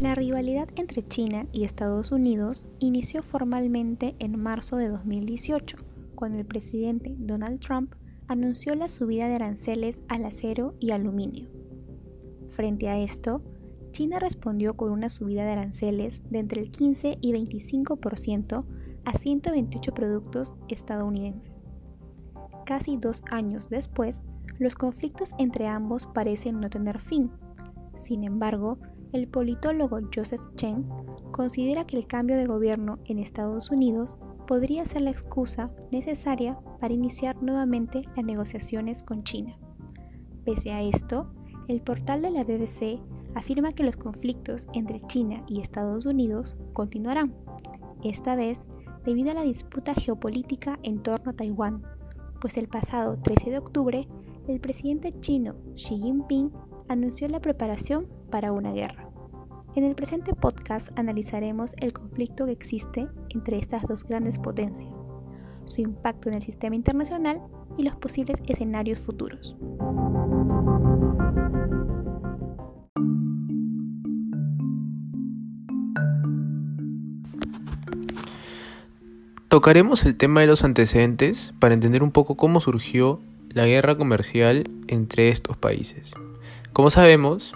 La rivalidad entre China y Estados Unidos inició formalmente en marzo de 2018, cuando el presidente Donald Trump anunció la subida de aranceles al acero y aluminio. Frente a esto, China respondió con una subida de aranceles de entre el 15 y 25% a 128 productos estadounidenses. Casi dos años después, los conflictos entre ambos parecen no tener fin. Sin embargo, el politólogo Joseph Chen considera que el cambio de gobierno en Estados Unidos podría ser la excusa necesaria para iniciar nuevamente las negociaciones con China. Pese a esto, el portal de la BBC afirma que los conflictos entre China y Estados Unidos continuarán, esta vez debido a la disputa geopolítica en torno a Taiwán, pues el pasado 13 de octubre el presidente chino Xi Jinping anunció la preparación para una guerra. En el presente podcast analizaremos el conflicto que existe entre estas dos grandes potencias, su impacto en el sistema internacional y los posibles escenarios futuros. Tocaremos el tema de los antecedentes para entender un poco cómo surgió la guerra comercial entre estos países. Como sabemos,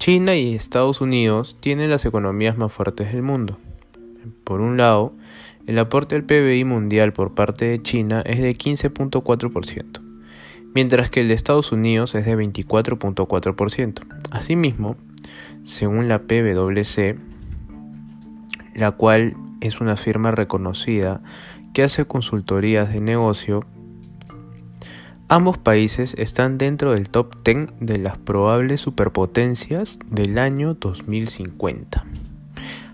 China y Estados Unidos tienen las economías más fuertes del mundo. Por un lado, el aporte al PBI mundial por parte de China es de 15.4%, mientras que el de Estados Unidos es de 24.4%. Asimismo, según la PwC, la cual es una firma reconocida que hace consultorías de negocio Ambos países están dentro del top 10 de las probables superpotencias del año 2050.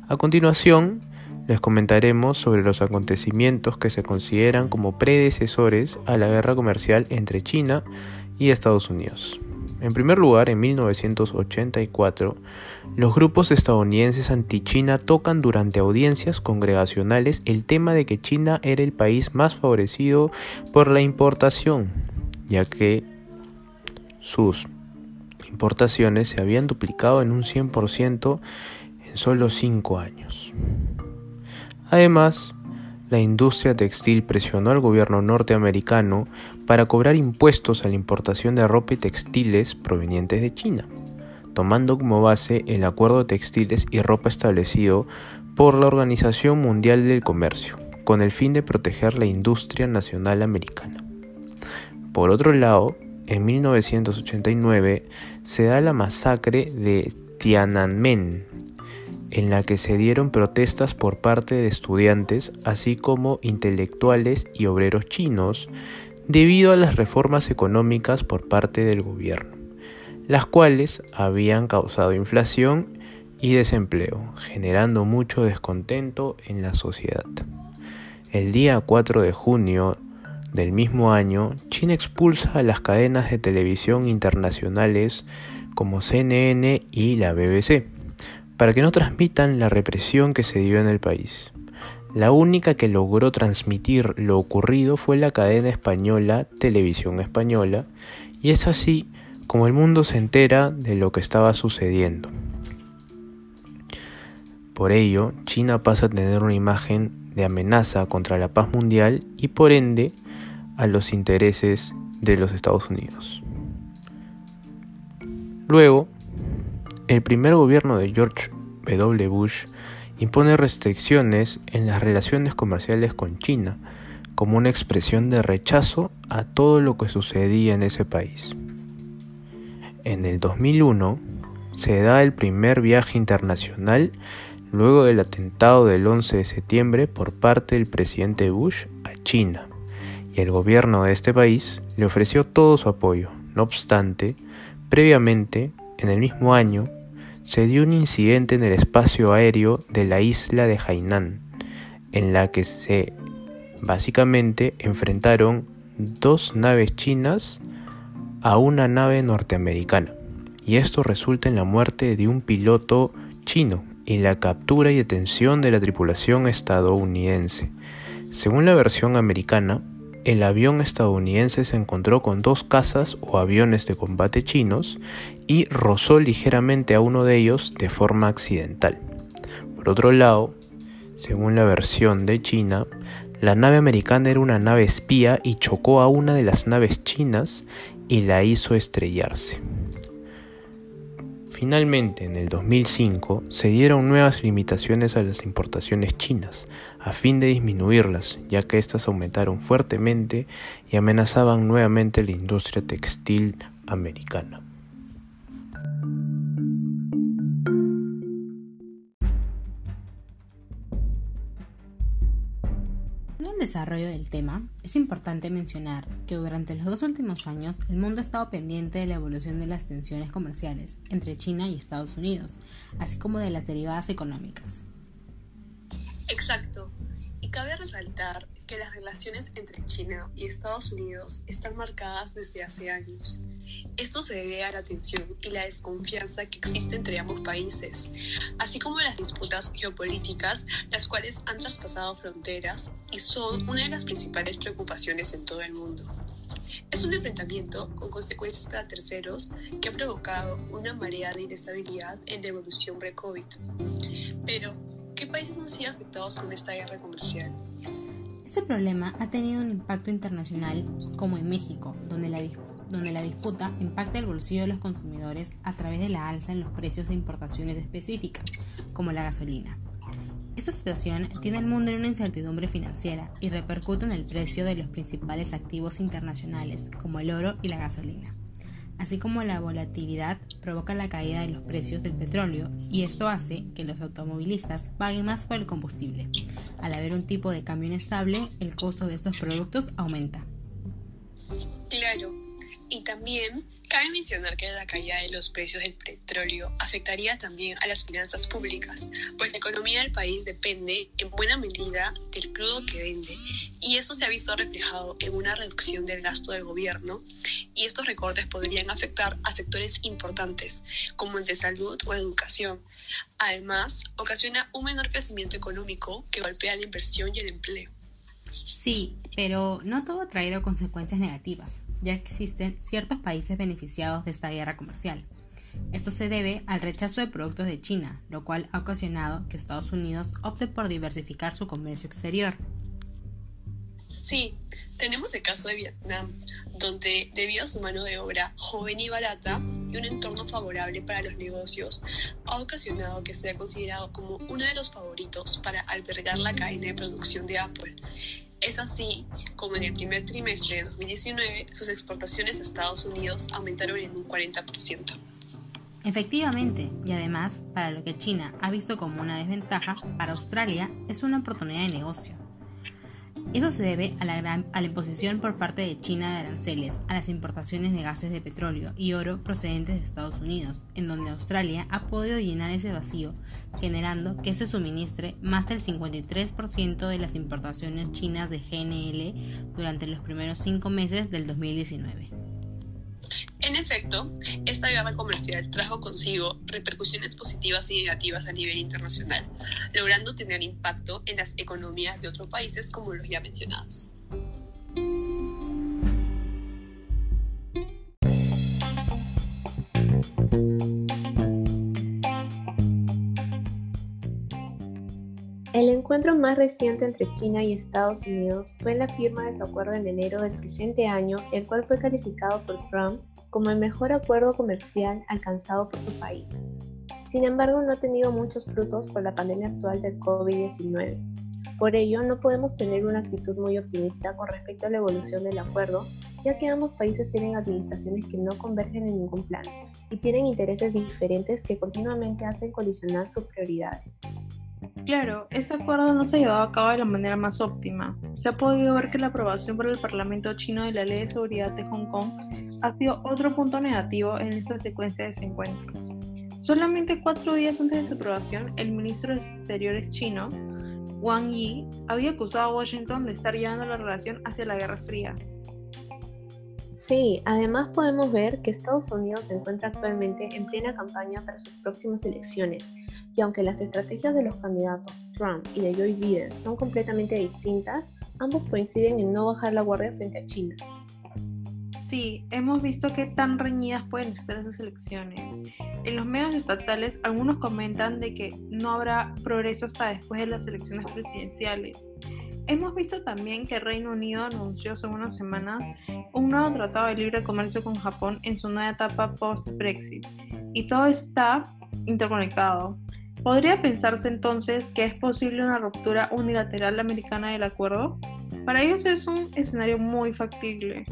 A continuación, les comentaremos sobre los acontecimientos que se consideran como predecesores a la guerra comercial entre China y Estados Unidos. En primer lugar, en 1984, los grupos estadounidenses anti-China tocan durante audiencias congregacionales el tema de que China era el país más favorecido por la importación ya que sus importaciones se habían duplicado en un 100% en solo 5 años. Además, la industria textil presionó al gobierno norteamericano para cobrar impuestos a la importación de ropa y textiles provenientes de China, tomando como base el acuerdo de textiles y ropa establecido por la Organización Mundial del Comercio, con el fin de proteger la industria nacional americana. Por otro lado, en 1989 se da la masacre de Tiananmen, en la que se dieron protestas por parte de estudiantes, así como intelectuales y obreros chinos, debido a las reformas económicas por parte del gobierno, las cuales habían causado inflación y desempleo, generando mucho descontento en la sociedad. El día 4 de junio del mismo año, China expulsa a las cadenas de televisión internacionales como CNN y la BBC, para que no transmitan la represión que se dio en el país. La única que logró transmitir lo ocurrido fue la cadena española Televisión Española, y es así como el mundo se entera de lo que estaba sucediendo. Por ello, China pasa a tener una imagen de amenaza contra la paz mundial y por ende a los intereses de los Estados Unidos. Luego, el primer gobierno de George W. Bush impone restricciones en las relaciones comerciales con China como una expresión de rechazo a todo lo que sucedía en ese país. En el 2001 se da el primer viaje internacional luego del atentado del 11 de septiembre por parte del presidente Bush a China el gobierno de este país le ofreció todo su apoyo. No obstante, previamente, en el mismo año, se dio un incidente en el espacio aéreo de la isla de Hainan, en la que se básicamente enfrentaron dos naves chinas a una nave norteamericana, y esto resulta en la muerte de un piloto chino y la captura y detención de la tripulación estadounidense. Según la versión americana, el avión estadounidense se encontró con dos cazas o aviones de combate chinos y rozó ligeramente a uno de ellos de forma accidental. Por otro lado, según la versión de China, la nave americana era una nave espía y chocó a una de las naves chinas y la hizo estrellarse. Finalmente, en el 2005, se dieron nuevas limitaciones a las importaciones chinas, a fin de disminuirlas, ya que éstas aumentaron fuertemente y amenazaban nuevamente la industria textil americana. Desarrollo del tema, es importante mencionar que durante los dos últimos años el mundo ha estado pendiente de la evolución de las tensiones comerciales entre China y Estados Unidos, así como de las derivadas económicas. Exacto. Y cabe resaltar que las relaciones entre China y Estados Unidos están marcadas desde hace años. Esto se debe a la tensión y la desconfianza que existe entre ambos países, así como las disputas geopolíticas, las cuales han traspasado fronteras y son una de las principales preocupaciones en todo el mundo. Es un enfrentamiento con consecuencias para terceros que ha provocado una marea de inestabilidad en la evolución pre-COVID. Pero, ¿qué países han sido afectados con esta guerra comercial? Este problema ha tenido un impacto internacional como en México, donde la, donde la disputa impacta el bolsillo de los consumidores a través de la alza en los precios de importaciones específicas, como la gasolina. Esta situación tiene al mundo en una incertidumbre financiera y repercute en el precio de los principales activos internacionales, como el oro y la gasolina así como la volatilidad provoca la caída de los precios del petróleo y esto hace que los automovilistas paguen más por el combustible. Al haber un tipo de cambio inestable, el costo de estos productos aumenta. Claro, y también Cabe mencionar que la caída de los precios del petróleo afectaría también a las finanzas públicas, pues la economía del país depende en buena medida del crudo que vende y eso se ha visto reflejado en una reducción del gasto del gobierno y estos recortes podrían afectar a sectores importantes como el de salud o educación. Además, ocasiona un menor crecimiento económico que golpea la inversión y el empleo. Sí, pero no todo ha traído consecuencias negativas ya existen ciertos países beneficiados de esta guerra comercial. Esto se debe al rechazo de productos de China, lo cual ha ocasionado que Estados Unidos opte por diversificar su comercio exterior. Sí, tenemos el caso de Vietnam, donde debido a su mano de obra joven y barata y un entorno favorable para los negocios, ha ocasionado que sea considerado como uno de los favoritos para albergar la cadena de producción de Apple. Es así como en el primer trimestre de 2019 sus exportaciones a Estados Unidos aumentaron en un 40%. Efectivamente, y además, para lo que China ha visto como una desventaja, para Australia es una oportunidad de negocio. Eso se debe a la, imposición por parte de China de aranceles a las importaciones de gases de petróleo y oro procedentes de Estados Unidos, en donde Australia ha podido llenar ese vacío, generando que se suministre más del 53% de las importaciones chinas de GNL durante los primeros cinco meses del 2019. En efecto, esta guerra comercial trajo consigo repercusiones positivas y negativas a nivel internacional, logrando tener impacto en las economías de otros países como los ya mencionados. El encuentro más reciente entre China y Estados Unidos fue la firma de su acuerdo en enero del presente año, el cual fue calificado por Trump como el mejor acuerdo comercial alcanzado por su país. Sin embargo, no ha tenido muchos frutos por la pandemia actual del COVID-19. Por ello, no podemos tener una actitud muy optimista con respecto a la evolución del acuerdo, ya que ambos países tienen administraciones que no convergen en ningún plan y tienen intereses diferentes que continuamente hacen colisionar sus prioridades. Claro, este acuerdo no se ha llevado a cabo de la manera más óptima. Se ha podido ver que la aprobación por el Parlamento chino de la Ley de Seguridad de Hong Kong ha sido otro punto negativo en esta secuencia de desencuentros. Solamente cuatro días antes de su aprobación, el ministro de Exteriores chino, Wang Yi, había acusado a Washington de estar llevando la relación hacia la Guerra Fría, Sí, además podemos ver que Estados Unidos se encuentra actualmente en plena campaña para sus próximas elecciones, y aunque las estrategias de los candidatos Trump y de Joe Biden son completamente distintas, ambos coinciden en no bajar la guardia frente a China. Sí, hemos visto qué tan reñidas pueden estar esas elecciones. En los medios estatales algunos comentan de que no habrá progreso hasta después de las elecciones presidenciales. Hemos visto también que Reino Unido anunció hace unas semanas un nuevo tratado de libre comercio con Japón en su nueva etapa post-Brexit. Y todo está interconectado. ¿Podría pensarse entonces que es posible una ruptura unilateral americana del acuerdo? Para ellos es un escenario muy factible.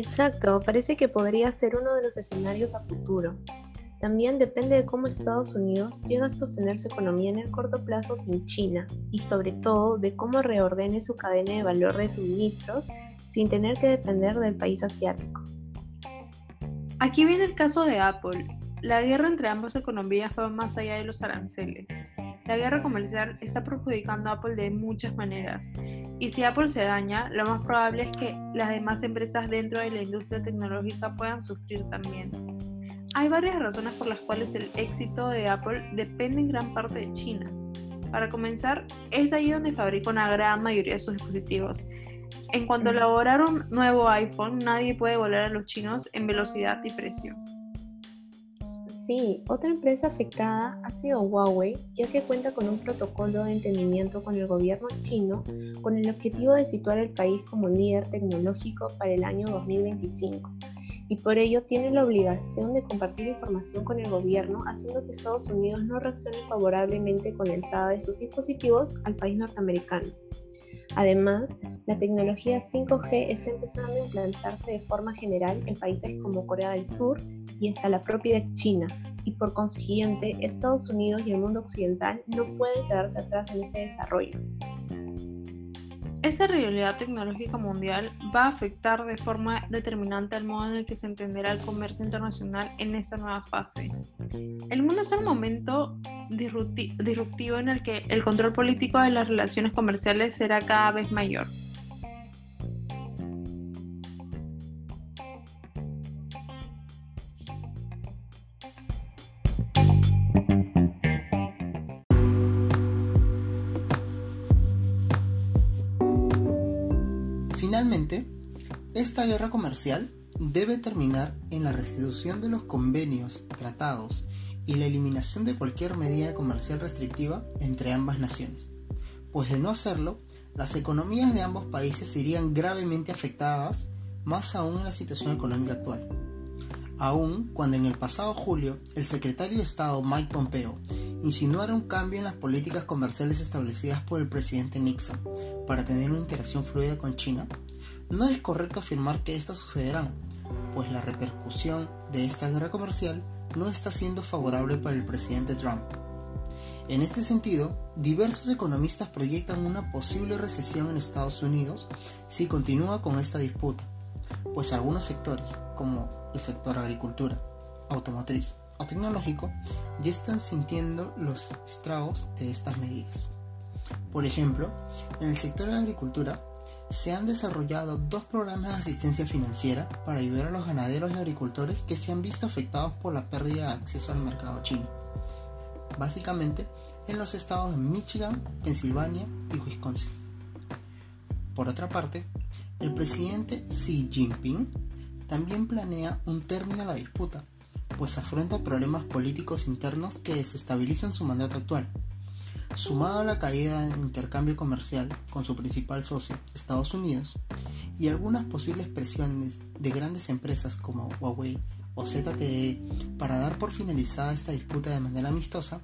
Exacto, parece que podría ser uno de los escenarios a futuro. También depende de cómo Estados Unidos llega a sostener su economía en el corto plazo sin China y sobre todo de cómo reordene su cadena de valor de suministros sin tener que depender del país asiático. Aquí viene el caso de Apple. La guerra entre ambas economías va más allá de los aranceles. La guerra comercial está perjudicando a Apple de muchas maneras. Y si Apple se daña, lo más probable es que las demás empresas dentro de la industria tecnológica puedan sufrir también. Hay varias razones por las cuales el éxito de Apple depende en gran parte de China. Para comenzar, es ahí donde fabrica una gran mayoría de sus dispositivos. En cuanto a elaborar un nuevo iPhone, nadie puede volar a los chinos en velocidad y precio. Sí, otra empresa afectada ha sido Huawei, ya que cuenta con un protocolo de entendimiento con el gobierno chino con el objetivo de situar el país como líder tecnológico para el año 2025 y por ello tiene la obligación de compartir información con el gobierno, haciendo que Estados Unidos no reaccione favorablemente con la entrada de sus dispositivos al país norteamericano. Además, la tecnología 5G está empezando a implantarse de forma general en países como Corea del Sur y hasta la propia China, y por consiguiente Estados Unidos y el mundo occidental no pueden quedarse atrás en este desarrollo. Esta realidad tecnológica mundial va a afectar de forma determinante al modo en el que se entenderá el comercio internacional en esta nueva fase. El mundo es un momento disruptivo en el que el control político de las relaciones comerciales será cada vez mayor. Finalmente, esta guerra comercial debe terminar en la restitución de los convenios, tratados y la eliminación de cualquier medida comercial restrictiva entre ambas naciones, pues de no hacerlo, las economías de ambos países serían gravemente afectadas, más aún en la situación económica actual. Aún cuando en el pasado julio el secretario de Estado Mike Pompeo insinuara un cambio en las políticas comerciales establecidas por el presidente Nixon para tener una interacción fluida con China, no es correcto afirmar que éstas sucederán, pues la repercusión de esta guerra comercial no está siendo favorable para el presidente Trump. En este sentido, diversos economistas proyectan una posible recesión en Estados Unidos si continúa con esta disputa, pues algunos sectores, como el sector agricultura, automotriz o tecnológico, ya están sintiendo los estragos de estas medidas. Por ejemplo, en el sector de agricultura se han desarrollado dos programas de asistencia financiera para ayudar a los ganaderos y agricultores que se han visto afectados por la pérdida de acceso al mercado chino. Básicamente en los estados de Michigan, Pensilvania y Wisconsin. Por otra parte, el presidente Xi Jinping también planea un término a la disputa, pues afronta problemas políticos internos que desestabilizan su mandato actual sumado a la caída en intercambio comercial con su principal socio, Estados Unidos, y algunas posibles presiones de grandes empresas como Huawei o ZTE para dar por finalizada esta disputa de manera amistosa,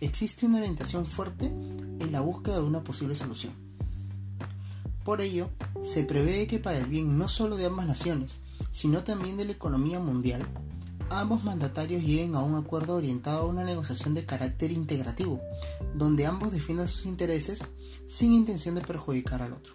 existe una orientación fuerte en la búsqueda de una posible solución. Por ello, se prevé que para el bien no solo de ambas naciones, sino también de la economía mundial, ambos mandatarios lleguen a un acuerdo orientado a una negociación de carácter integrativo, donde ambos defiendan sus intereses sin intención de perjudicar al otro.